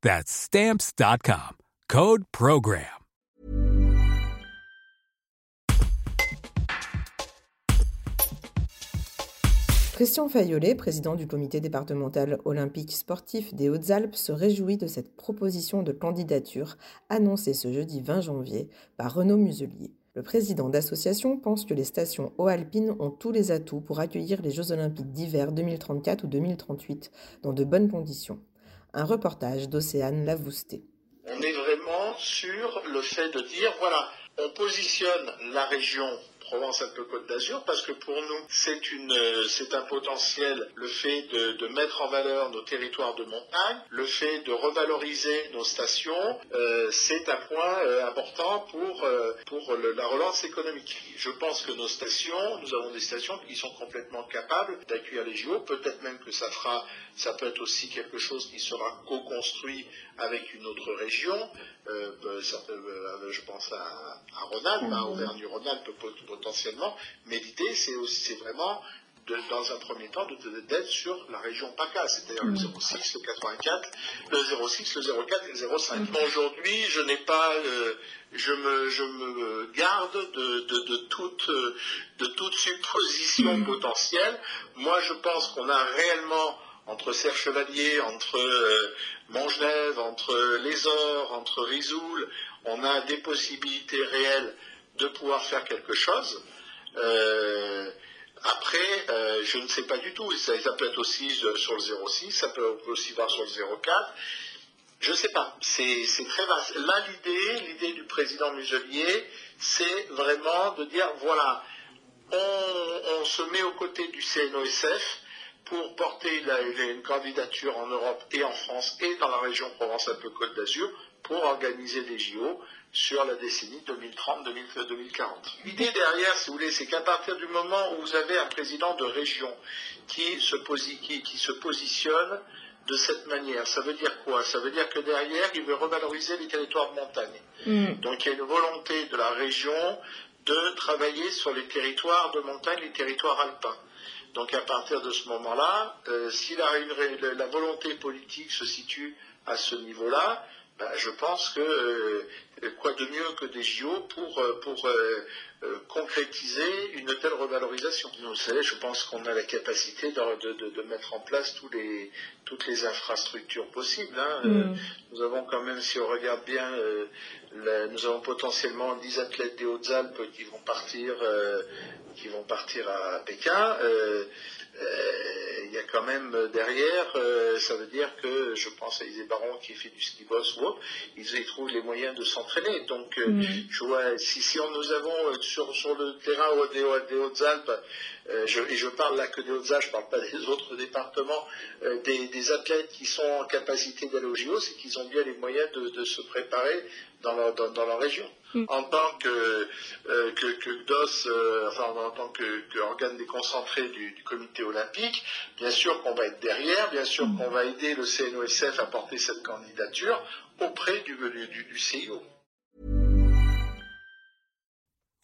That's stamps.com. Code program. Christian Fayolet, président du comité départemental olympique sportif des Hautes-Alpes, se réjouit de cette proposition de candidature annoncée ce jeudi 20 janvier par Renaud Muselier. Le président d'association pense que les stations haut-alpines ont tous les atouts pour accueillir les Jeux olympiques d'hiver 2034 ou 2038 dans de bonnes conditions. Un reportage d'Océane Lavousté. On est vraiment sur le fait de dire, voilà, on positionne la région Provence-Alpes-Côte d'Azur parce que pour nous c'est une c'est un potentiel le fait de, mettre en valeur nos territoires de montagne le fait de revaloriser nos stations euh, c'est un point euh, important pour euh, pour la relance économique. Je pense que nos stations nous avons des stations qui sont complètement capables d'accueillir les JO peut-être même que ça fera ça peut être aussi quelque chose qui sera co-construit avec une autre région. Bah, je pense à, à Rhône-Alpes, à mmh. Auvergne-Rhône-Alpes potentiellement, mais l'idée c'est aussi vraiment dans un premier temps d'être sur la région PACA, c'est-à-dire le 06, le 84, le 06, le 04 et le 05. Aujourd'hui, je n'ai pas, euh, je, me, je me garde de, de, toute, de toute supposition potentielle. Moi, je pense qu'on a réellement entre Serre Chevalier, entre euh, entre Les Ors, entre Risoul, on a des possibilités réelles de pouvoir faire quelque chose. Euh, après, euh, je ne sais pas du tout. Ça, peut être aussi sur le 06, ça peut aussi voir sur le 04. Je ne sais pas. C'est très vaste. Là, l'idée, l'idée du président Muselier, c'est vraiment de dire voilà, on, se met aux côtés du CNOSF pour porter une candidature en Europe et en France et dans la région Provence-Alpes-Côte d'Azur pour organiser des JO sur la décennie 2030-2040. L'idée derrière, si vous voulez, c'est qu'à partir du moment où vous avez un président de région qui se, positionne de cette manière, ça veut dire quoi? Ça veut dire que derrière, il veut revaloriser les territoires de montagne. Mm. Donc il y a une volonté de la région de travailler sur les territoires de montagne, les territoires alpins. Donc à partir de ce moment-là, euh, si la, volonté politique se situe à ce niveau-là, ben, je pense que euh, quoi de mieux que des JO pour, euh, pour concrétiser une telle revalorisation. Vous savez, je pense qu'on a la capacité de, mettre en place tous les, toutes les infrastructures possibles. Hein. Mm. nous avons quand même, si on regarde bien, nous avons potentiellement 10 athlètes des Hautes-Alpes qui vont partir qui vont partir à Pékin, euh, euh, il y a quand même derrière, euh, ça veut dire que je pense à Isée Baron qui fait du ski boss ou autre, ils y trouvent les moyens de s'entraîner. Donc, mm. je vois, si, si nous avons sur, sur le terrain des, Hautes-Alpes, et je parle là que des Hautes-Alpes, je ne parle pas des autres départements, des, athlètes qui sont en capacité d'aller au JO, c'est qu'ils ont bien les moyens de, se préparer dans leur, dans, leur région. Mm. En tant que, que, DOS, enfin en tant qu'organe déconcentré du, du comité olympique. Bien sûr qu'on va être derrière, bien sûr qu'on va aider le CNOSF à porter cette candidature auprès du, du, du CIO.